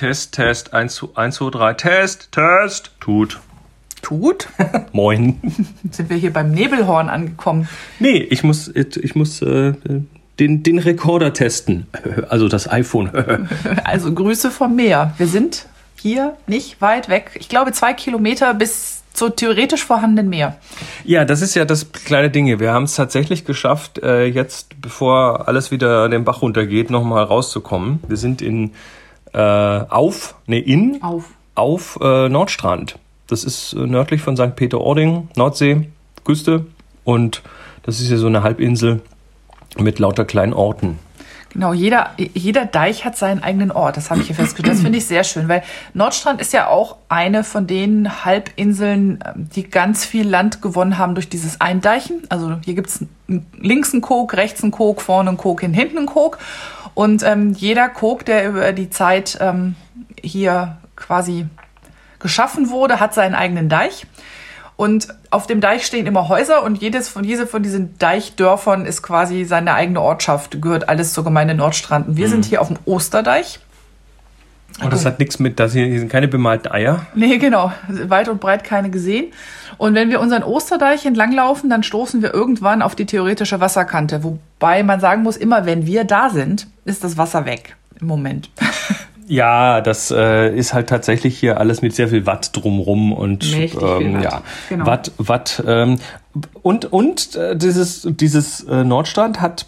Test, Test, 1, 1, 2, 3, Test, Test, tut. Tut? Moin. Sind wir hier beim Nebelhorn angekommen? Nee, ich muss, ich muss äh, den, den Rekorder testen. Also das iPhone. also Grüße vom Meer. Wir sind hier nicht weit weg. Ich glaube zwei Kilometer bis zur theoretisch vorhandenen Meer. Ja, das ist ja das kleine Ding. Wir haben es tatsächlich geschafft, äh, jetzt, bevor alles wieder den Bach runtergeht, nochmal rauszukommen. Wir sind in äh, auf, nee, in auf, auf äh, Nordstrand. Das ist äh, nördlich von St. Peter-Ording, Nordsee, Küste. Und das ist ja so eine Halbinsel mit lauter kleinen Orten. Genau, jeder, jeder Deich hat seinen eigenen Ort. Das habe ich hier festgestellt. Das finde ich sehr schön, weil Nordstrand ist ja auch eine von den Halbinseln, ähm, die ganz viel Land gewonnen haben durch dieses Eindeichen. Also hier gibt es links einen Kog, rechts einen Kog, vorne einen Kog, hinten einen Kog. Und ähm, jeder Kog, der über die Zeit ähm, hier quasi geschaffen wurde, hat seinen eigenen Deich. Und auf dem Deich stehen immer Häuser und jedes von, jede von diesen Deichdörfern ist quasi seine eigene Ortschaft, gehört alles zur Gemeinde Nordstrand. Und wir mhm. sind hier auf dem Osterdeich. Und das hat nichts mit, dass hier, hier sind keine bemalten Eier. Nee, genau. Weit und breit keine gesehen. Und wenn wir unseren Osterdeich entlanglaufen, dann stoßen wir irgendwann auf die theoretische Wasserkante. Wobei man sagen muss, immer wenn wir da sind, ist das Wasser weg. Im Moment. Ja, das äh, ist halt tatsächlich hier alles mit sehr viel Watt drumrum und Mächtig ähm, Watt. ja, genau. Watt, Watt ähm, und und äh, dieses dieses äh, Nordstrand hat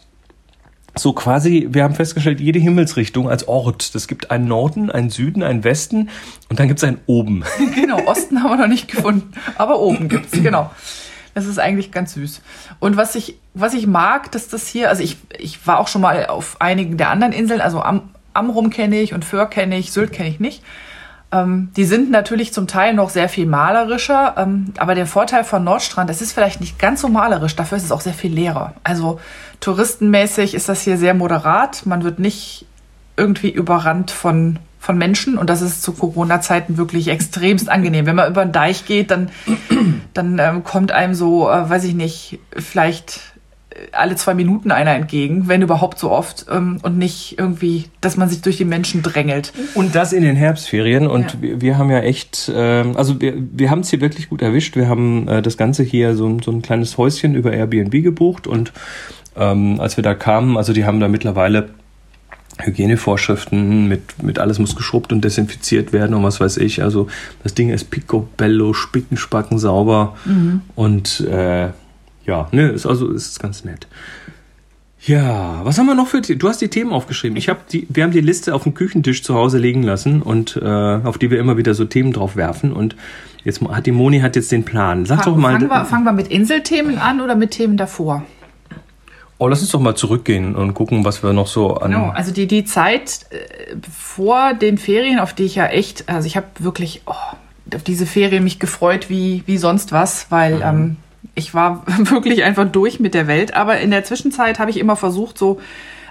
so quasi, wir haben festgestellt, jede Himmelsrichtung als Ort. Es gibt einen Norden, einen Süden, einen Westen und dann gibt es einen Oben. Genau, Osten haben wir noch nicht gefunden, aber oben gibt's genau. Das ist eigentlich ganz süß. Und was ich, was ich mag, dass das hier, also ich, ich war auch schon mal auf einigen der anderen Inseln, also am, Amrum kenne ich und Föhr kenne ich, Sylt kenne ich nicht. Ähm, die sind natürlich zum Teil noch sehr viel malerischer, ähm, aber der Vorteil von Nordstrand, es ist vielleicht nicht ganz so malerisch, dafür ist es auch sehr viel leerer. Also touristenmäßig ist das hier sehr moderat, man wird nicht irgendwie überrannt von, von Menschen und das ist zu Corona-Zeiten wirklich extremst angenehm. Wenn man über den Deich geht, dann, dann ähm, kommt einem so, äh, weiß ich nicht, vielleicht alle zwei Minuten einer entgegen, wenn überhaupt so oft, ähm, und nicht irgendwie, dass man sich durch die Menschen drängelt. Und das in den Herbstferien. Und ja. wir, wir, haben ja echt, äh, also wir, wir haben es hier wirklich gut erwischt. Wir haben äh, das Ganze hier so, so ein kleines Häuschen über Airbnb gebucht und ähm, als wir da kamen, also die haben da mittlerweile Hygienevorschriften mit, mit alles muss geschrubbt und desinfiziert werden und was weiß ich. Also das Ding ist picobello, spickenspacken sauber mhm. und äh, ja, ne, ist also ist ganz nett. Ja, was haben wir noch für Du hast die Themen aufgeschrieben. Ich habe die wir haben die Liste auf dem Küchentisch zu Hause liegen lassen und äh, auf die wir immer wieder so Themen drauf werfen und jetzt hat die Moni hat jetzt den Plan. Sag Fang, doch mal fangen wir, fangen wir mit Inselthemen an oder mit Themen davor? Oh, lass uns doch mal zurückgehen und gucken, was wir noch so an. Genau, also die, die Zeit äh, vor den Ferien, auf die ich ja echt, also ich habe wirklich oh, auf diese Ferien mich gefreut wie, wie sonst was, weil mhm. ähm, ich war wirklich einfach durch mit der Welt. Aber in der Zwischenzeit habe ich immer versucht, so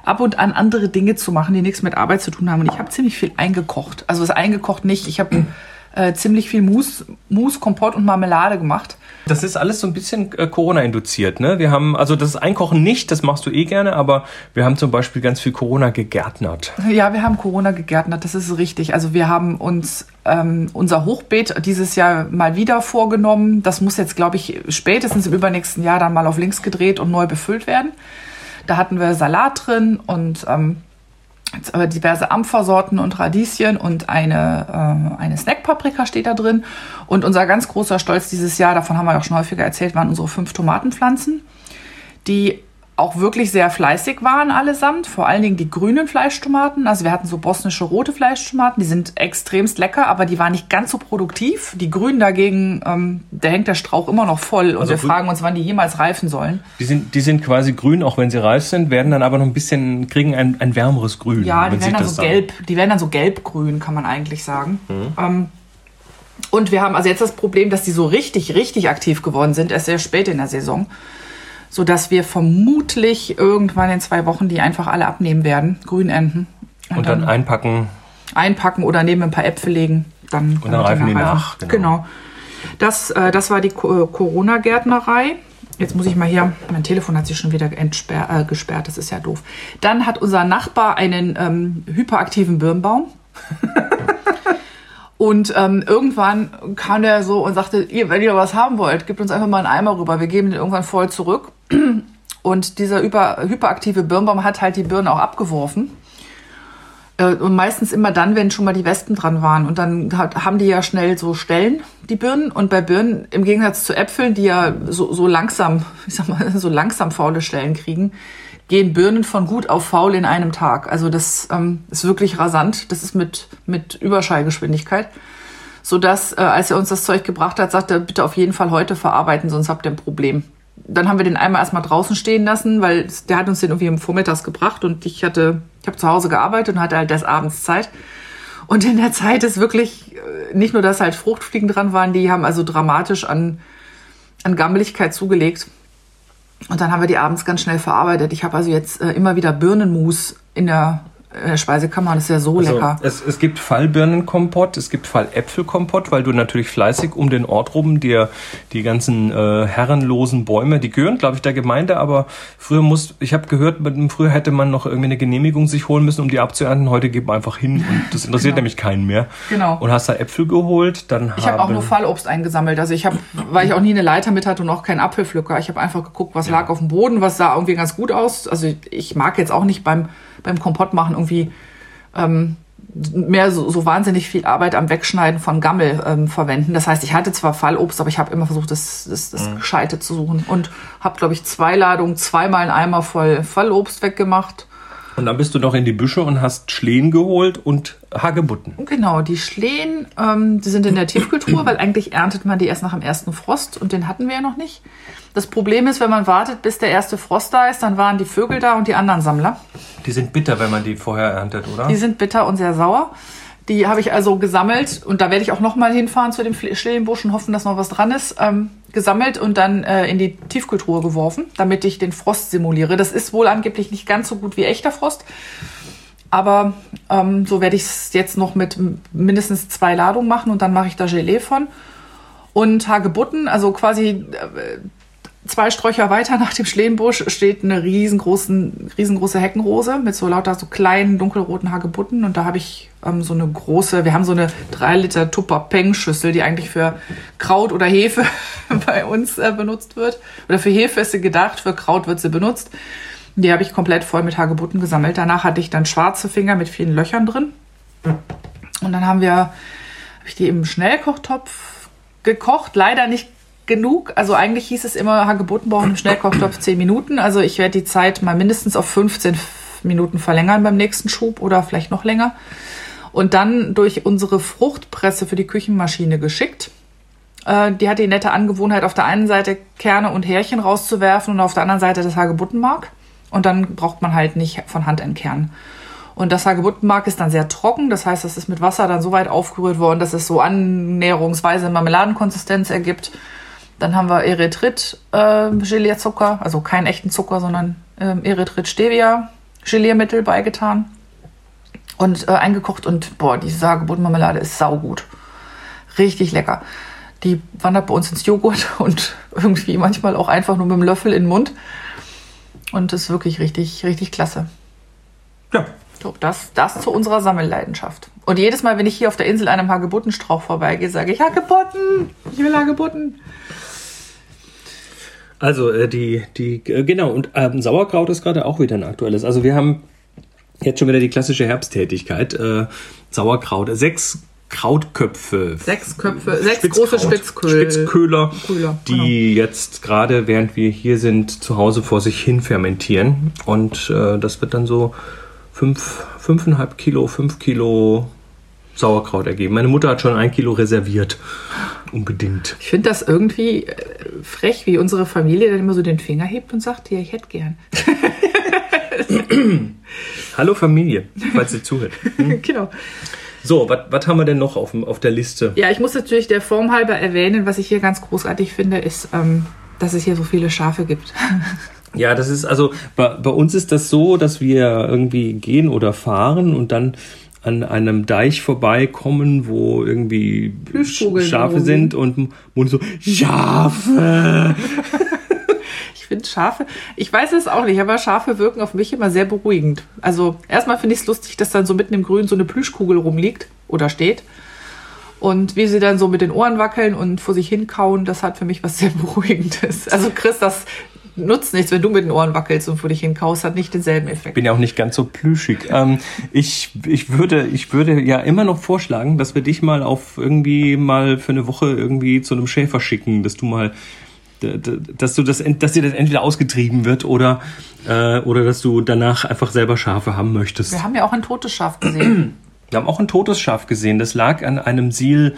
ab und an andere Dinge zu machen, die nichts mit Arbeit zu tun haben. Und ich habe ziemlich viel eingekocht. Also das eingekocht nicht. Ich habe äh, ziemlich viel Mousse, Mousse, Kompott und Marmelade gemacht. Das ist alles so ein bisschen äh, Corona-induziert, ne? Wir haben, also das Einkochen nicht, das machst du eh gerne, aber wir haben zum Beispiel ganz viel Corona gegärtnert. Ja, wir haben Corona gegärtnert, das ist richtig. Also wir haben uns ähm, unser Hochbeet dieses Jahr mal wieder vorgenommen. Das muss jetzt, glaube ich, spätestens im übernächsten Jahr dann mal auf links gedreht und neu befüllt werden. Da hatten wir Salat drin und ähm, äh, diverse Ampfersorten und Radieschen und eine, äh, eine Snackpaprika steht da drin. Und unser ganz großer Stolz dieses Jahr, davon haben wir auch schon häufiger erzählt, waren unsere fünf Tomatenpflanzen, die auch wirklich sehr fleißig waren allesamt, vor allen Dingen die grünen Fleischtomaten. Also wir hatten so bosnische rote Fleischtomaten, die sind extremst lecker, aber die waren nicht ganz so produktiv. Die grünen dagegen, ähm, da hängt der Strauch immer noch voll und also wir fragen uns, wann die jemals reifen sollen. Die sind, die sind quasi grün, auch wenn sie reif sind, werden dann aber noch ein bisschen, kriegen ein, ein wärmeres Grün. Ja, die werden dann so gelb, die werden dann so gelbgrün, kann man eigentlich sagen. Mhm. Ähm, und wir haben also jetzt das Problem, dass die so richtig, richtig aktiv geworden sind, erst sehr spät in der Saison so dass wir vermutlich irgendwann in zwei Wochen die einfach alle abnehmen werden, Grünenden. Und, und dann, dann, einpacken. Einpacken oder neben ein paar Äpfel legen. Dann, und dann reifen die nach. Genau. genau. Das, äh, das war die Corona-Gärtnerei. Jetzt muss ich mal hier, mein Telefon hat sich schon wieder äh, gesperrt, das ist ja doof. Dann hat unser Nachbar einen ähm, hyperaktiven Birnbaum. Und ähm, irgendwann kam der so und sagte, ihr, wenn ihr was haben wollt, gebt uns einfach mal einen Eimer rüber. Wir geben den irgendwann voll zurück. Und dieser über, hyperaktive Birnbaum hat halt die Birnen auch abgeworfen. Äh, und meistens immer dann, wenn schon mal die Wespen dran waren. Und dann haben die ja schnell so Stellen, die Birnen. Und bei Birnen, im Gegensatz zu Äpfeln, die ja so, so langsam, ich sag mal, so langsam faule Stellen kriegen, gehen Birnen von gut auf faul in einem Tag. Also das ähm, ist wirklich rasant. Das ist mit, mit Überschallgeschwindigkeit. Sodass, äh, als er uns das Zeug gebracht hat, sagte er, bitte auf jeden Fall heute verarbeiten, sonst habt ihr ein Problem. Dann haben wir den einmal erstmal draußen stehen lassen, weil der hat uns den irgendwie im Vormittags gebracht und ich hatte, ich habe zu Hause gearbeitet und hatte halt des Abends Zeit. Und in der Zeit ist wirklich äh, nicht nur, dass halt Fruchtfliegen dran waren, die haben also dramatisch an, an Gammeligkeit zugelegt. Und dann haben wir die abends ganz schnell verarbeitet. Ich habe also jetzt äh, immer wieder Birnenmus in der in der Speisekammer, das ist ja so also lecker. Es, es gibt Fallbirnenkompott, es gibt Falläpfelkompott, weil du natürlich fleißig um den Ort rum dir die ganzen äh, herrenlosen Bäume, die gehören, glaube ich, der Gemeinde, aber früher muss, ich habe gehört, früher hätte man noch irgendwie eine Genehmigung sich holen müssen, um die abzuernten. Heute geht man einfach hin und das interessiert genau. nämlich keinen mehr. Genau. Und hast da Äpfel geholt, dann Ich habe auch nur Fallobst eingesammelt. Also ich habe, weil ich auch nie eine Leiter mit hatte und auch keinen Apfelpflücker, ich habe einfach geguckt, was ja. lag auf dem Boden, was sah irgendwie ganz gut aus. Also ich mag jetzt auch nicht beim beim Kompott machen irgendwie ähm, mehr so, so wahnsinnig viel Arbeit am Wegschneiden von Gammel ähm, verwenden. Das heißt, ich hatte zwar Fallobst, aber ich habe immer versucht, das, das, das mhm. Gescheite zu suchen und habe, glaube ich, zwei Ladungen, zweimal einen Eimer voll Fallobst weggemacht und dann bist du noch in die Büsche und hast Schlehen geholt und Hagebutten. Genau, die Schlehen, ähm, die sind in der Tiefkultur, weil eigentlich erntet man die erst nach dem ersten Frost und den hatten wir ja noch nicht. Das Problem ist, wenn man wartet, bis der erste Frost da ist, dann waren die Vögel da und die anderen Sammler. Die sind bitter, wenn man die vorher erntet, oder? Die sind bitter und sehr sauer. Die habe ich also gesammelt und da werde ich auch noch mal hinfahren zu dem Schlehenbusch und hoffen, dass noch was dran ist. Ähm, gesammelt und dann äh, in die Tiefkultur geworfen, damit ich den Frost simuliere. Das ist wohl angeblich nicht ganz so gut wie echter Frost. Aber ähm, so werde ich es jetzt noch mit mindestens zwei Ladungen machen und dann mache ich da Gelee von. Und Hagebutten, also quasi äh, zwei Sträucher weiter nach dem Schlehenbusch steht eine riesengroßen, riesengroße Heckenrose mit so lauter so kleinen dunkelroten Hagebutten und da habe ich ähm, so eine große, wir haben so eine 3 Liter Tupper Peng Schüssel, die eigentlich für Kraut oder Hefe bei uns äh, benutzt wird oder für Hefe ist sie gedacht, für Kraut wird sie benutzt. Die habe ich komplett voll mit Hagebutten gesammelt. Danach hatte ich dann schwarze Finger mit vielen Löchern drin. Und dann haben wir, habe ich die im Schnellkochtopf gekocht, leider nicht genug. Also eigentlich hieß es immer Hagebutten brauchen im Schnellkochtopf 10 Minuten. Also ich werde die Zeit mal mindestens auf 15 Minuten verlängern beim nächsten Schub oder vielleicht noch länger. Und dann durch unsere Fruchtpresse für die Küchenmaschine geschickt. Äh, die hat die nette Angewohnheit, auf der einen Seite Kerne und Härchen rauszuwerfen und auf der anderen Seite das Hagebuttenmark. Und dann braucht man halt nicht von Hand entkernen. Und das Hagebuttenmark ist dann sehr trocken. Das heißt, es ist mit Wasser dann so weit aufgerührt worden, dass es so annäherungsweise Marmeladenkonsistenz ergibt. Dann haben wir Erythrit äh, Gelierzucker, also keinen echten Zucker, sondern äh, Erythrit Stevia Geliermittel beigetan und äh, eingekocht und boah, die Hagebuttenmarmelade ist saugut. Richtig lecker. Die wandert bei uns ins Joghurt und irgendwie manchmal auch einfach nur mit dem Löffel in den Mund. Und ist wirklich richtig, richtig klasse. Ja. So, das, das zu unserer Sammelleidenschaft. Und jedes Mal, wenn ich hier auf der Insel einem Hagebuttenstrauch vorbeigehe, sage ich Hagebutten! Ich will Hagebutten! Also äh, die, die, äh, genau, und ähm, Sauerkraut ist gerade auch wieder ein aktuelles. Also wir haben jetzt schon wieder die klassische Herbsttätigkeit. Äh, Sauerkraut, sechs Krautköpfe. Sechs Köpfe, sechs Spitzkraut, große Spitzköhl, Spitzköhler, Köhler, die genau. jetzt gerade, während wir hier sind, zu Hause vor sich hin fermentieren. Und äh, das wird dann so fünf, fünfeinhalb Kilo, fünf Kilo Sauerkraut ergeben. Meine Mutter hat schon ein Kilo reserviert. Unbedingt. Ich finde das irgendwie äh, frech, wie unsere Familie dann immer so den Finger hebt und sagt, ja, ich hätte gern. Hallo Familie, falls ihr zuhört. Hm? genau. So, was haben wir denn noch auf, auf der Liste? Ja, ich muss natürlich der Form halber erwähnen, was ich hier ganz großartig finde, ist, ähm, dass es hier so viele Schafe gibt. Ja, das ist also bei, bei uns ist das so, dass wir irgendwie gehen oder fahren und dann an einem Deich vorbeikommen, wo irgendwie Schafe sind und und so Schafe. ich finde Schafe, ich weiß es auch nicht, aber Schafe wirken auf mich immer sehr beruhigend. Also erstmal finde ich es lustig, dass dann so mitten im Grün so eine Plüschkugel rumliegt oder steht. Und wie sie dann so mit den Ohren wackeln und vor sich hinkauen, das hat für mich was sehr Beruhigendes. Also Chris, das nutzt nichts, wenn du mit den Ohren wackelst und vor dich hinkaust, hat nicht denselben Effekt. bin ja auch nicht ganz so plüschig. ähm, ich, ich, würde, ich würde ja immer noch vorschlagen, dass wir dich mal auf irgendwie mal für eine Woche irgendwie zu einem Schäfer schicken, dass du mal dass du das, dass dir das entweder ausgetrieben wird oder, äh, oder dass du danach einfach selber Schafe haben möchtest. Wir haben ja auch ein totes Schaf gesehen. Wir haben auch ein totes Schaf gesehen. Das lag an einem Siel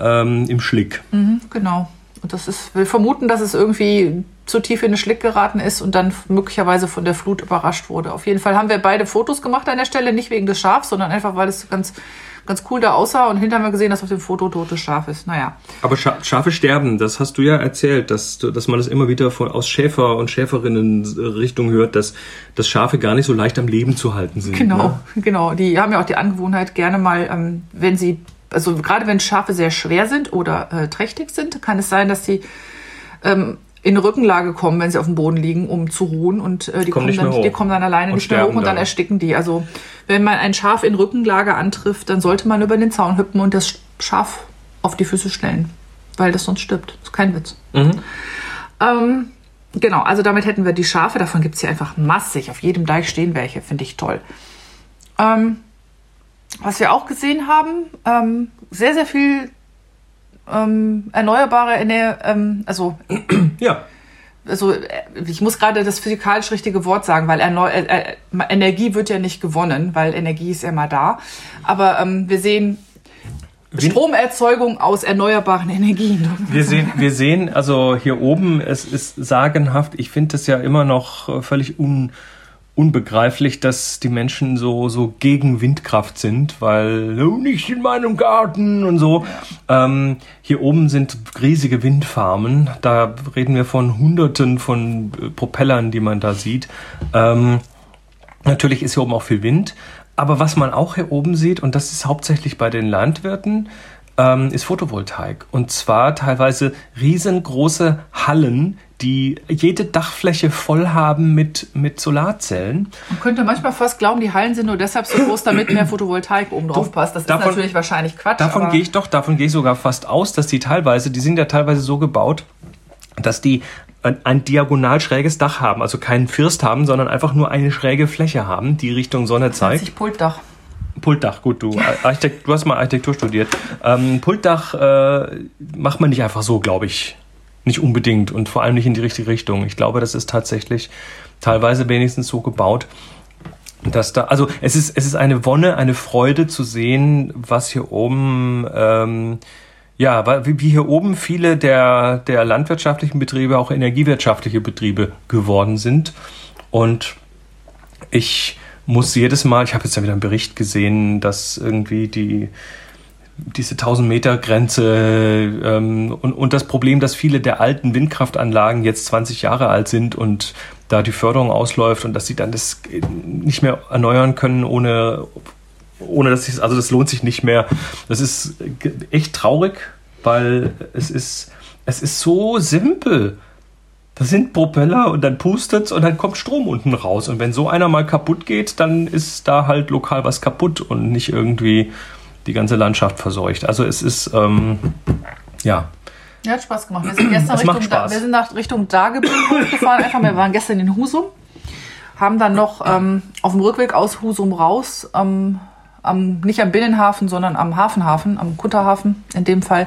ähm, im Schlick. Mhm, genau. Und das ist, wir vermuten, dass es irgendwie zu tief in den Schlick geraten ist und dann möglicherweise von der Flut überrascht wurde. Auf jeden Fall haben wir beide Fotos gemacht an der Stelle, nicht wegen des Schafs, sondern einfach, weil es ganz, ganz cool da aussah. Und hinterher haben wir gesehen, dass auf dem Foto totes Schaf ist. Naja. Aber Scha Schafe sterben, das hast du ja erzählt, dass, dass man das immer wieder von, aus Schäfer- und Schäferinnen-Richtung hört, dass, dass Schafe gar nicht so leicht am Leben zu halten sind. Genau, ne? genau. Die haben ja auch die Angewohnheit, gerne mal, ähm, wenn sie also gerade wenn Schafe sehr schwer sind oder äh, trächtig sind, kann es sein, dass sie ähm, in Rückenlage kommen, wenn sie auf dem Boden liegen, um zu ruhen und äh, die, kommen dann, die kommen dann alleine und nicht mehr hoch und dann, dann ersticken die. Also wenn man ein Schaf in Rückenlage antrifft, dann sollte man über den Zaun hüpfen und das Schaf auf die Füße stellen, weil das sonst stirbt. Das ist kein Witz. Mhm. Ähm, genau, also damit hätten wir die Schafe. Davon gibt es hier einfach massig. Auf jedem Deich stehen welche, finde ich toll. Ähm, was wir auch gesehen haben, ähm, sehr, sehr viel ähm, erneuerbare Energie, ähm, also ja. Also ich muss gerade das physikalisch richtige Wort sagen, weil Erneu äh, äh, Energie wird ja nicht gewonnen, weil Energie ist ja immer da. Aber ähm, wir sehen Stromerzeugung aus erneuerbaren Energien. Wir sehen, wir sehen also hier oben, es ist sagenhaft. Ich finde das ja immer noch äh, völlig un unbegreiflich, dass die Menschen so, so gegen Windkraft sind, weil oh, nicht in meinem Garten und so. Ähm, hier oben sind riesige Windfarmen. Da reden wir von Hunderten von äh, Propellern, die man da sieht. Ähm, natürlich ist hier oben auch viel Wind. Aber was man auch hier oben sieht, und das ist hauptsächlich bei den Landwirten, ähm, ist Photovoltaik. Und zwar teilweise riesengroße Hallen, die jede Dachfläche voll haben mit, mit Solarzellen. Man könnte manchmal fast glauben, die Hallen sind nur deshalb so groß, damit mehr Photovoltaik oben drauf passt. Das davon, ist natürlich wahrscheinlich Quatsch. Davon gehe ich doch, davon gehe ich sogar fast aus, dass die teilweise, die sind ja teilweise so gebaut, dass die ein, diagonal schräges Dach haben, also keinen First haben, sondern einfach nur eine schräge Fläche haben, die Richtung Sonne zeigt. Das Pultdach. Pultdach, gut, du, Architekt, du hast mal Architektur studiert. Ähm, Pultdach äh, macht man nicht einfach so, glaube ich. Nicht unbedingt und vor allem nicht in die richtige Richtung. Ich glaube, das ist tatsächlich teilweise wenigstens so gebaut, dass da, also es ist, es ist eine Wonne, eine Freude zu sehen, was hier oben, ähm, ja, wie hier oben viele der, der landwirtschaftlichen Betriebe auch energiewirtschaftliche Betriebe geworden sind. Und ich muss jedes Mal, ich habe jetzt ja wieder einen Bericht gesehen, dass irgendwie die diese 1000 Meter Grenze ähm, und, und das Problem, dass viele der alten Windkraftanlagen jetzt 20 Jahre alt sind und da die Förderung ausläuft und dass sie dann das nicht mehr erneuern können ohne ohne dass es also das lohnt sich nicht mehr. Das ist echt traurig, weil es ist es ist so simpel. Das sind Propeller und dann pustet's und dann kommt Strom unten raus. Und wenn so einer mal kaputt geht, dann ist da halt lokal was kaputt und nicht irgendwie die ganze Landschaft verseucht. Also es ist, ähm, ja. Ja, hat Spaß gemacht. Wir sind gestern Richtung, da, wir sind nach Richtung Dagebüll gefahren. Einfach, wir waren gestern in Husum, haben dann noch ähm, auf dem Rückweg aus Husum raus ähm, am, nicht am Binnenhafen, sondern am Hafenhafen, am Kutterhafen in dem Fall,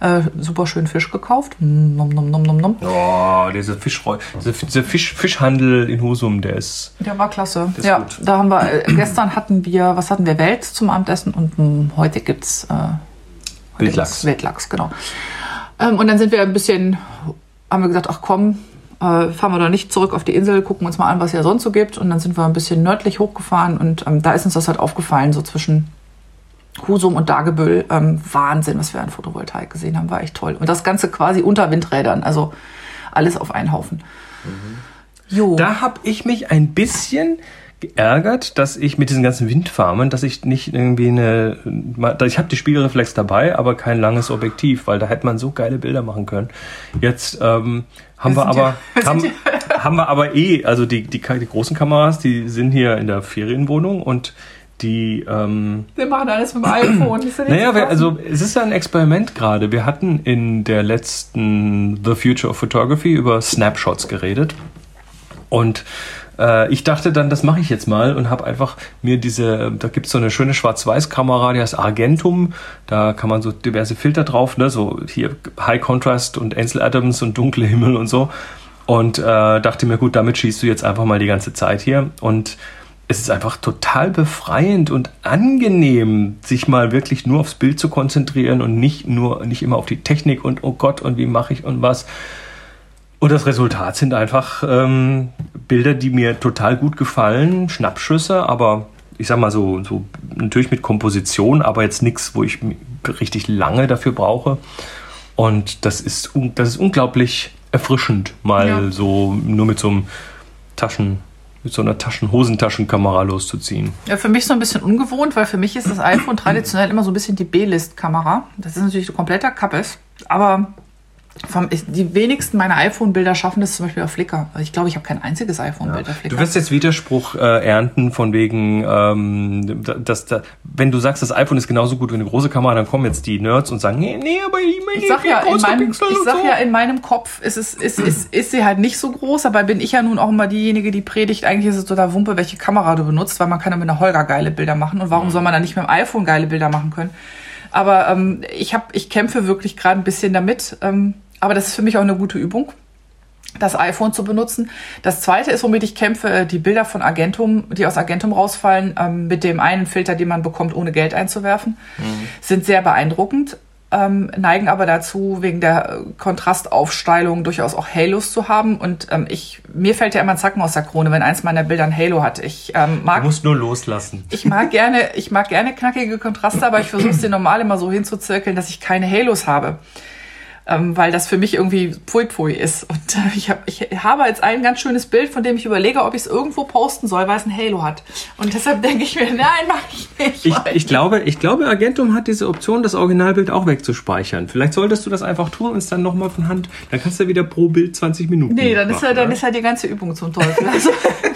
äh, super schön Fisch gekauft. Nom, nom, nom, nom, nom. Oh, dieser, Fischreu dieser, Fisch, Fischhandel in Husum, der ist. Der war klasse. ja, gut. da haben wir, äh, gestern hatten wir, was hatten wir, Wels zum Abendessen und mh, heute gibt's äh, Wildlachs. Wildlachs, genau. Ähm, und dann sind wir ein bisschen, haben wir gesagt, ach komm, äh, fahren wir da nicht zurück auf die Insel, gucken uns mal an, was hier sonst so gibt. Und dann sind wir ein bisschen nördlich hochgefahren und ähm, da ist uns das halt aufgefallen, so zwischen Husum und Dagebüll. Ähm, Wahnsinn, was wir an Photovoltaik gesehen haben, war echt toll. Und das Ganze quasi unter Windrädern, also alles auf einen Haufen. Mhm. Jo. Da habe ich mich ein bisschen geärgert, dass ich mit diesen ganzen Windfarmen, dass ich nicht irgendwie eine, ich habe die Spiegelreflex dabei, aber kein langes Objektiv, weil da hätte man so geile Bilder machen können. Jetzt ähm, haben wir, aber ja, haben, haben wir aber eh, also die, die, die großen Kameras, die sind hier in der Ferienwohnung und die. Ähm, wir machen alles mit dem iPhone. naja, wir, also es ist ja ein Experiment gerade. Wir hatten in der letzten The Future of Photography über Snapshots geredet. Und äh, ich dachte dann, das mache ich jetzt mal und habe einfach mir diese, da gibt es so eine schöne Schwarz-Weiß-Kamera, die heißt Argentum. Da kann man so diverse Filter drauf, ne? so hier High Contrast und Ansel Adams und dunkle Himmel und so. Und äh, dachte mir, gut, damit schießt du jetzt einfach mal die ganze Zeit hier. Und es ist einfach total befreiend und angenehm, sich mal wirklich nur aufs Bild zu konzentrieren und nicht nur, nicht immer auf die Technik und oh Gott und wie mache ich und was. Und das Resultat sind einfach ähm, Bilder, die mir total gut gefallen, Schnappschüsse, aber ich sag mal so, so natürlich mit Komposition, aber jetzt nichts, wo ich richtig lange dafür brauche. Und das ist, das ist unglaublich erfrischend, mal ja. so nur mit so einem Taschen, mit so einer Taschen-Hosentaschenkamera loszuziehen. Ja, für mich so ein bisschen ungewohnt, weil für mich ist das iPhone traditionell immer so ein bisschen die B-List-Kamera. Das ist natürlich ein kompletter Kappes, aber vom, die wenigsten meiner iPhone-Bilder schaffen das zum Beispiel auf Flickr. Ich glaube, ich habe kein einziges iPhone-Bild ja. auf Flickr. Du wirst jetzt Widerspruch äh, ernten von wegen, ähm, dass, dass, wenn du sagst, das iPhone ist genauso gut wie eine große Kamera, dann kommen jetzt die Nerds und sagen, nee, nee aber ich, ich sag, ja, in meinem, ich sag so. ja, in meinem Kopf ist, es, ist, ist, ist sie halt nicht so groß, aber bin ich ja nun auch immer diejenige, die predigt, eigentlich ist es total Wumpe, welche Kamera du benutzt, weil man kann ja mit einer Holger geile Bilder machen und warum mhm. soll man dann nicht mit dem iPhone geile Bilder machen können? Aber ähm, ich, hab, ich kämpfe wirklich gerade ein bisschen damit. Ähm, aber das ist für mich auch eine gute Übung, das iPhone zu benutzen. Das zweite ist, womit ich kämpfe, äh, die Bilder von Agentum, die aus Agentum rausfallen, ähm, mit dem einen Filter, den man bekommt, ohne Geld einzuwerfen, mhm. sind sehr beeindruckend. Ähm, neigen aber dazu, wegen der äh, Kontrastaufsteilung durchaus auch Halos zu haben. Und ähm, ich, mir fällt ja immer ein Zacken aus der Krone, wenn eins meiner Bilder ein Halo hat. Ich ähm, mag. Du musst nur loslassen. Ich mag gerne, ich mag gerne knackige Kontraste, aber ich versuche es dir normal immer so hinzuzirkeln, dass ich keine Halos habe ähm, weil das für mich irgendwie Pfui Pfui ist. Und äh, ich, hab, ich habe jetzt ein ganz schönes Bild, von dem ich überlege, ob ich es irgendwo posten soll, weil es ein Halo hat. Und deshalb denke ich mir, nein, mach ich nicht. Ich, ich, glaube, ich glaube, Agentum hat diese Option, das Originalbild auch wegzuspeichern. Vielleicht solltest du das einfach tun und es dann nochmal von Hand, dann kannst du wieder pro Bild 20 Minuten Nee, dann, machen, ist, ja, dann ist ja die ganze Übung zum Teufel. Also,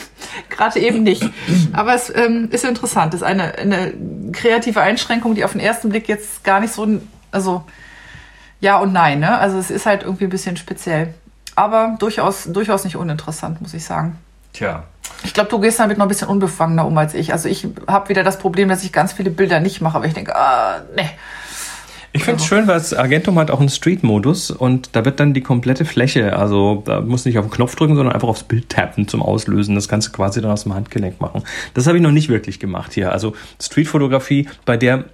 gerade eben nicht. Aber es ähm, ist interessant. Das ist eine, eine kreative Einschränkung, die auf den ersten Blick jetzt gar nicht so, also ja und nein. Ne? Also es ist halt irgendwie ein bisschen speziell. Aber durchaus, durchaus nicht uninteressant, muss ich sagen. Tja. Ich glaube, du gehst damit noch ein bisschen unbefangener um als ich. Also ich habe wieder das Problem, dass ich ganz viele Bilder nicht mache, aber ich denke, ah, ne. Ich finde es schön, weil das Agentum hat auch einen Street-Modus und da wird dann die komplette Fläche, also da musst du nicht auf den Knopf drücken, sondern einfach aufs Bild tappen zum Auslösen. Das kannst du quasi dann aus dem Handgelenk machen. Das habe ich noch nicht wirklich gemacht hier. Also Street-Fotografie, bei der,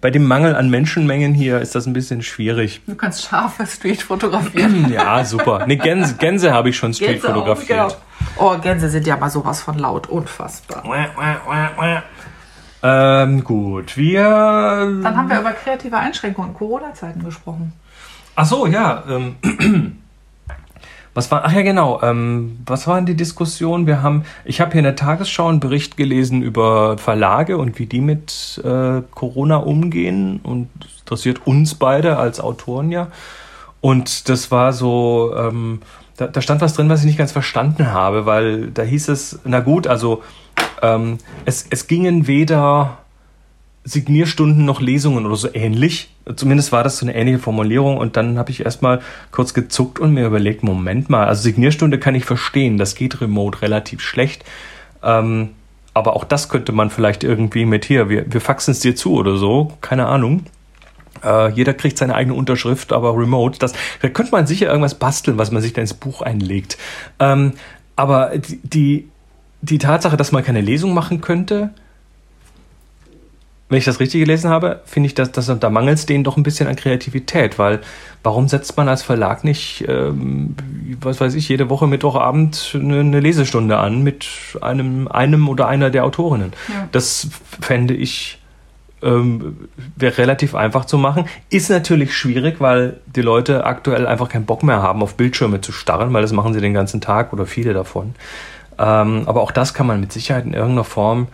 bei dem Mangel an Menschenmengen hier ist das ein bisschen schwierig. Du kannst scharfe Street fotografieren. ja, super. Ne, Gänse, Gänse habe ich schon Street Gänse fotografiert. Auch, genau. Oh, Gänse sind ja mal sowas von laut. Unfassbar. Ähm, gut, wir. Dann haben wir über kreative Einschränkungen in Corona-Zeiten gesprochen. Ach so, ja. Ähm, was war? Ach ja, genau. Ähm, was waren die Diskussionen? Wir haben, ich habe hier in der Tagesschau einen Bericht gelesen über Verlage und wie die mit äh, Corona umgehen und das interessiert uns beide als Autoren ja. Und das war so, ähm, da, da stand was drin, was ich nicht ganz verstanden habe, weil da hieß es, na gut, also ähm, es, es gingen weder Signierstunden noch Lesungen oder so ähnlich. Zumindest war das so eine ähnliche Formulierung und dann habe ich erstmal kurz gezuckt und mir überlegt, Moment mal, also Signierstunde kann ich verstehen, das geht remote relativ schlecht. Ähm, aber auch das könnte man vielleicht irgendwie mit hier, wir, wir faxen es dir zu oder so, keine Ahnung. Äh, jeder kriegt seine eigene Unterschrift, aber remote. Das, da könnte man sicher irgendwas basteln, was man sich dann ins Buch einlegt. Ähm, aber die die Tatsache, dass man keine Lesung machen könnte, wenn ich das richtig gelesen habe, finde ich, dass, dass da mangelt es denen doch ein bisschen an Kreativität, weil warum setzt man als Verlag nicht, ähm, was weiß ich, jede Woche Mittwochabend eine, eine Lesestunde an mit einem, einem oder einer der Autorinnen? Ja. Das fände ich ähm, wäre relativ einfach zu machen. Ist natürlich schwierig, weil die Leute aktuell einfach keinen Bock mehr haben, auf Bildschirme zu starren, weil das machen sie den ganzen Tag oder viele davon. Ähm, aber auch das kann man mit Sicherheit in irgendeiner Form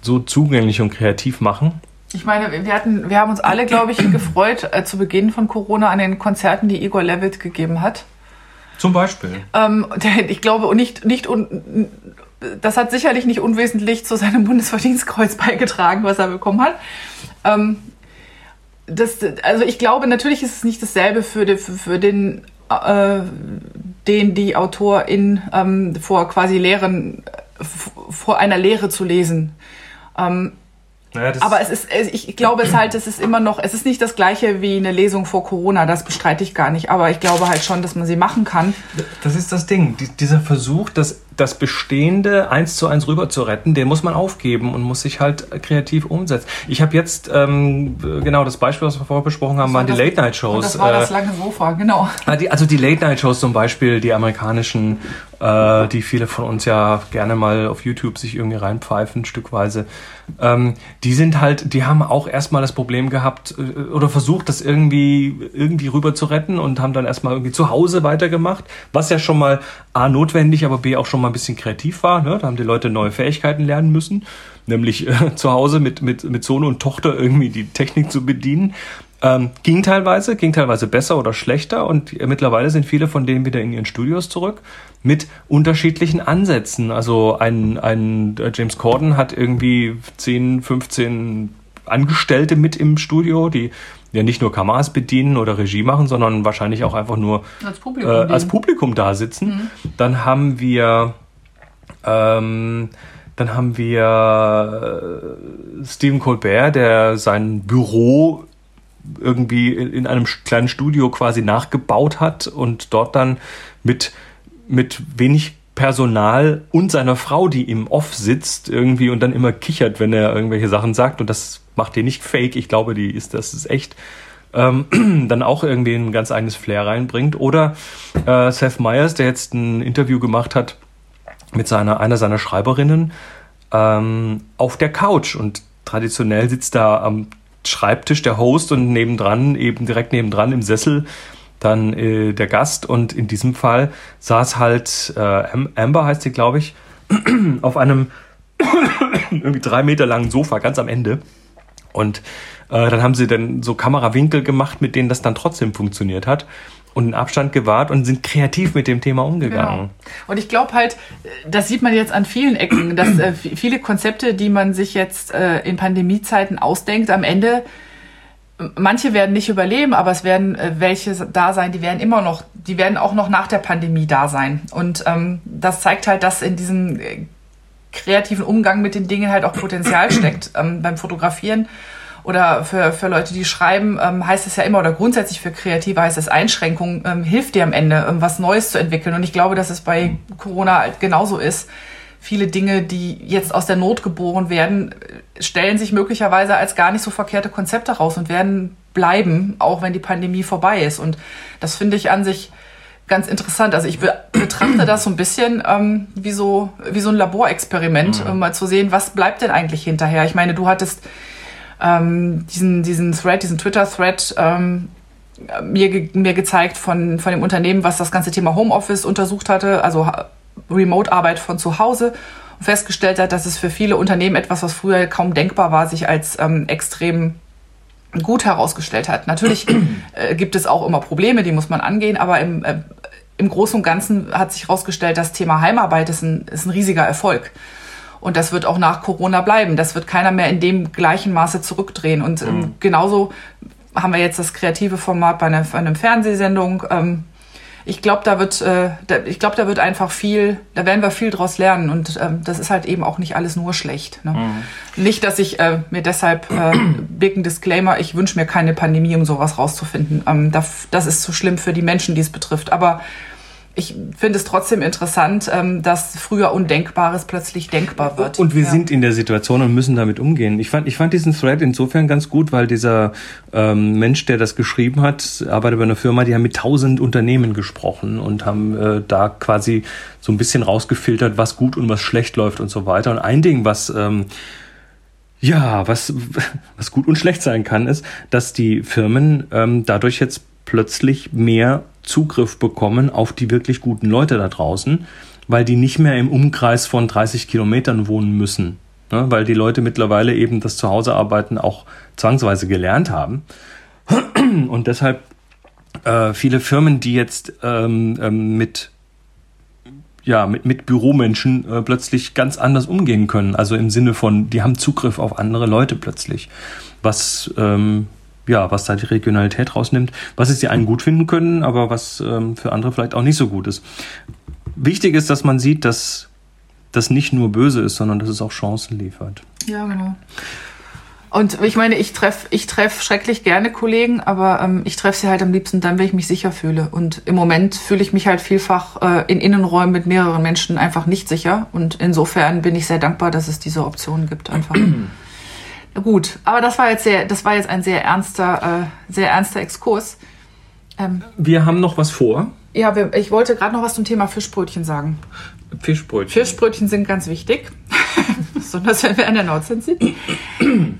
so zugänglich und kreativ machen. Ich meine, wir, hatten, wir haben uns alle, glaube ich, gefreut äh, zu Beginn von Corona an den Konzerten, die Igor Levitt gegeben hat. Zum Beispiel. Ähm, der, ich glaube, nicht, nicht un, das hat sicherlich nicht unwesentlich zu seinem Bundesverdienstkreuz beigetragen, was er bekommen hat. Ähm, das, also ich glaube, natürlich ist es nicht dasselbe für, die, für, für den, äh, den die Autorin ähm, vor quasi Lehren, vor einer Lehre zu lesen. Ähm, naja, aber es ist, ich glaube es halt, es ist immer noch, es ist nicht das gleiche wie eine Lesung vor Corona, das bestreite ich gar nicht. Aber ich glaube halt schon, dass man sie machen kann. Das ist das Ding, dieser Versuch, das das Bestehende eins zu eins rüber zu retten, den muss man aufgeben und muss sich halt kreativ umsetzen. Ich habe jetzt, ähm, genau, das Beispiel, was wir vorher besprochen haben, waren die Late-Night-Shows. Das war das lange Sofa, genau. Ah, also die Late-Night-Shows zum Beispiel, die amerikanischen, äh, die viele von uns ja gerne mal auf YouTube sich irgendwie reinpfeifen, stückweise. Ähm, die sind halt, die haben auch erstmal das Problem gehabt äh, oder versucht, das irgendwie, irgendwie rüber zu retten und haben dann erstmal irgendwie zu Hause weitergemacht, was ja schon mal A notwendig, aber B auch schon mal ein bisschen kreativ war. Ne? Da haben die Leute neue Fähigkeiten lernen müssen, nämlich äh, zu Hause mit, mit, mit Sohn und Tochter irgendwie die Technik zu bedienen. Ähm, ging teilweise, ging teilweise besser oder schlechter und mittlerweile sind viele von denen wieder in ihren Studios zurück mit unterschiedlichen Ansätzen. Also ein, ein äh, James Corden hat irgendwie 10, 15 Angestellte mit im Studio, die ja nicht nur Kameras bedienen oder Regie machen, sondern wahrscheinlich auch einfach nur als Publikum, äh, als Publikum da sitzen. Mhm. Dann haben wir ähm, dann haben wir äh, Stephen Colbert, der sein Büro irgendwie in einem kleinen Studio quasi nachgebaut hat und dort dann mit, mit wenig Personal und seiner Frau, die im Off sitzt, irgendwie und dann immer kichert, wenn er irgendwelche Sachen sagt. Und das macht die nicht fake. Ich glaube, die ist, das ist echt. Ähm, dann auch irgendwie ein ganz eigenes Flair reinbringt. Oder äh, Seth Meyers, der jetzt ein Interview gemacht hat mit seiner, einer seiner Schreiberinnen ähm, auf der Couch. Und traditionell sitzt da am Schreibtisch der Host und nebendran, eben direkt nebendran im Sessel dann äh, der Gast und in diesem Fall saß halt äh, Amber heißt sie, glaube ich, auf einem irgendwie drei Meter langen Sofa ganz am Ende. Und äh, dann haben sie dann so Kamerawinkel gemacht, mit denen das dann trotzdem funktioniert hat und einen Abstand gewahrt und sind kreativ mit dem Thema umgegangen. Genau. Und ich glaube halt, das sieht man jetzt an vielen Ecken, dass äh, viele Konzepte, die man sich jetzt äh, in Pandemiezeiten ausdenkt, am Ende manche werden nicht überleben, aber es werden äh, welche da sein, die werden immer noch, die werden auch noch nach der Pandemie da sein. Und ähm, das zeigt halt, dass in diesem äh, kreativen Umgang mit den Dingen halt auch Potenzial steckt ähm, beim Fotografieren oder für, für Leute, die schreiben, ähm, heißt es ja immer, oder grundsätzlich für Kreative heißt es Einschränkung, ähm, hilft dir am Ende, ähm, was Neues zu entwickeln. Und ich glaube, dass es bei Corona halt genauso ist viele Dinge, die jetzt aus der Not geboren werden, stellen sich möglicherweise als gar nicht so verkehrte Konzepte raus und werden bleiben, auch wenn die Pandemie vorbei ist. Und das finde ich an sich ganz interessant. Also ich betrachte das so ein bisschen ähm, wie, so, wie so ein Laborexperiment, mhm. um mal zu sehen, was bleibt denn eigentlich hinterher. Ich meine, du hattest ähm, diesen, diesen Thread, diesen Twitter-Thread ähm, mir, ge mir gezeigt von, von dem Unternehmen, was das ganze Thema Homeoffice untersucht hatte, also Remote-Arbeit von zu Hause und festgestellt hat, dass es für viele Unternehmen etwas, was früher kaum denkbar war, sich als ähm, extrem gut herausgestellt hat. Natürlich äh, gibt es auch immer Probleme, die muss man angehen, aber im, äh, im Großen und Ganzen hat sich herausgestellt, das Thema Heimarbeit ist ein, ist ein riesiger Erfolg. Und das wird auch nach Corona bleiben. Das wird keiner mehr in dem gleichen Maße zurückdrehen. Und ähm, mhm. genauso haben wir jetzt das kreative Format bei einer, bei einer Fernsehsendung. Ähm, ich glaube, da wird, äh, da, ich glaube, da wird einfach viel, da werden wir viel draus lernen und ähm, das ist halt eben auch nicht alles nur schlecht. Ne? Mhm. Nicht, dass ich äh, mir deshalb äh, dicken Disclaimer, ich wünsche mir keine Pandemie, um sowas rauszufinden. Ähm, das, das ist zu schlimm für die Menschen, die es betrifft. Aber ich finde es trotzdem interessant, ähm, dass früher Undenkbares plötzlich denkbar wird. Und wir ja. sind in der Situation und müssen damit umgehen. Ich fand, ich fand diesen Thread insofern ganz gut, weil dieser ähm, Mensch, der das geschrieben hat, arbeitet bei einer Firma, die haben mit tausend Unternehmen gesprochen und haben äh, da quasi so ein bisschen rausgefiltert, was gut und was schlecht läuft und so weiter. Und ein Ding, was ähm, ja, was, was gut und schlecht sein kann, ist, dass die Firmen ähm, dadurch jetzt plötzlich mehr Zugriff bekommen auf die wirklich guten Leute da draußen, weil die nicht mehr im Umkreis von 30 Kilometern wohnen müssen, ne? weil die Leute mittlerweile eben das Zuhausearbeiten auch zwangsweise gelernt haben. Und deshalb äh, viele Firmen, die jetzt ähm, ähm, mit ja, mit, mit Büromenschen äh, plötzlich ganz anders umgehen können. Also im Sinne von, die haben Zugriff auf andere Leute plötzlich. Was, ähm, ja, was da die Regionalität rausnimmt, was es die einen gut finden können, aber was ähm, für andere vielleicht auch nicht so gut ist. Wichtig ist, dass man sieht, dass das nicht nur böse ist, sondern dass es auch Chancen liefert. Ja, genau. Und ich meine, ich treffe ich treff schrecklich gerne Kollegen, aber ähm, ich treffe sie halt am liebsten dann, wenn ich mich sicher fühle. Und im Moment fühle ich mich halt vielfach äh, in Innenräumen mit mehreren Menschen einfach nicht sicher. Und insofern bin ich sehr dankbar, dass es diese Optionen gibt. Einfach. Gut, aber das war jetzt sehr, das war jetzt ein sehr ernster, äh, sehr ernster Exkurs. Ähm, wir haben noch was vor. Ja, wir, ich wollte gerade noch was zum Thema Fischbrötchen sagen. Fischbrötchen. Fischbrötchen sind ganz wichtig, besonders wenn wir an der Nordsee sind.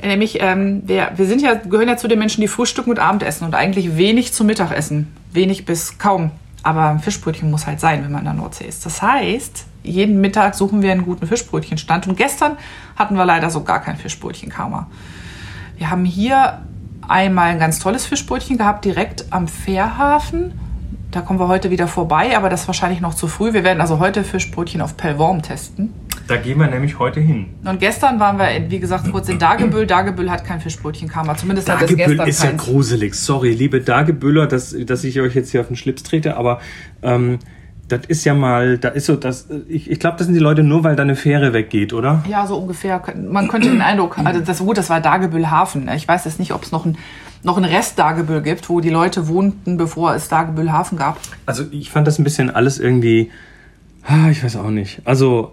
Nämlich, ähm, wir, wir sind ja, gehören ja zu den Menschen, die frühstücken und Abendessen und eigentlich wenig zum Mittagessen. Wenig bis kaum. Aber ein Fischbrötchen muss halt sein, wenn man in der Nordsee ist. Das heißt, jeden Mittag suchen wir einen guten Fischbrötchenstand. Und gestern hatten wir leider so gar kein Fischbrötchenkarma. Wir haben hier einmal ein ganz tolles Fischbrötchen gehabt, direkt am Fährhafen da kommen wir heute wieder vorbei, aber das ist wahrscheinlich noch zu früh. Wir werden also heute Fischbrötchen auf Pellworm testen. Da gehen wir nämlich heute hin. Und gestern waren wir, wie gesagt, kurz in Dagebüll. Dagebüll hat kein Fischbrötchenkammer. Zumindest hat es gestern ist keins. ja gruselig. Sorry, liebe Dagebüller, dass, dass ich euch jetzt hier auf den Schlips trete, aber ähm, das ist ja mal, da ist so, das, ich, ich glaube, das sind die Leute nur, weil da eine Fähre weggeht, oder? Ja, so ungefähr. Man könnte den Eindruck, also das, gut, das war Dagebüll Hafen. Ich weiß jetzt nicht, ob es noch ein noch ein Rest Dagebüll gibt, wo die Leute wohnten, bevor es Dagebüll Hafen gab. Also ich fand das ein bisschen alles irgendwie, ich weiß auch nicht. Also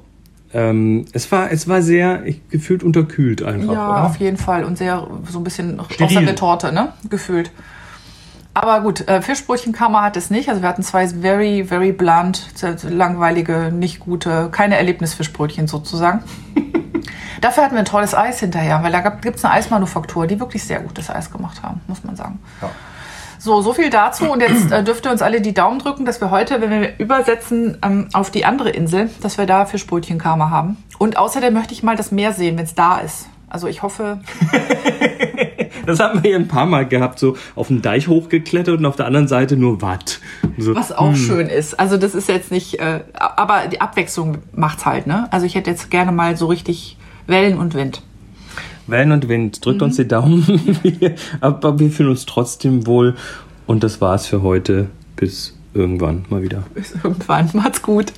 ähm, es war es war sehr ich, gefühlt unterkühlt einfach. Ja, oder? auf jeden Fall und sehr so ein bisschen Steril. aus der Retorte, ne? Gefühlt. Aber gut, äh, Fischbrötchenkammer hat es nicht. Also wir hatten zwei very, very blunt, langweilige, nicht gute, keine Erlebnisfischbrötchen sozusagen. Dafür hatten wir ein tolles Eis hinterher, weil da gibt es eine Eismanufaktur, die wirklich sehr gutes Eis gemacht haben, muss man sagen. Ja. So, so viel dazu. Und jetzt äh, dürft ihr uns alle die Daumen drücken, dass wir heute, wenn wir übersetzen ähm, auf die andere Insel, dass wir da Fischbrötchenkarma haben. Und außerdem möchte ich mal das Meer sehen, wenn es da ist. Also ich hoffe. das haben wir hier ein paar Mal gehabt, so auf dem Deich hochgeklettert und auf der anderen Seite nur Watt. So, Was auch hm. schön ist. Also das ist jetzt nicht, äh, aber die Abwechslung macht's halt, ne? Also ich hätte jetzt gerne mal so richtig Wellen und Wind. Wellen und Wind. Drückt mhm. uns die Daumen. Aber wir fühlen uns trotzdem wohl. Und das war's für heute. Bis irgendwann mal wieder. Bis irgendwann. Macht's gut.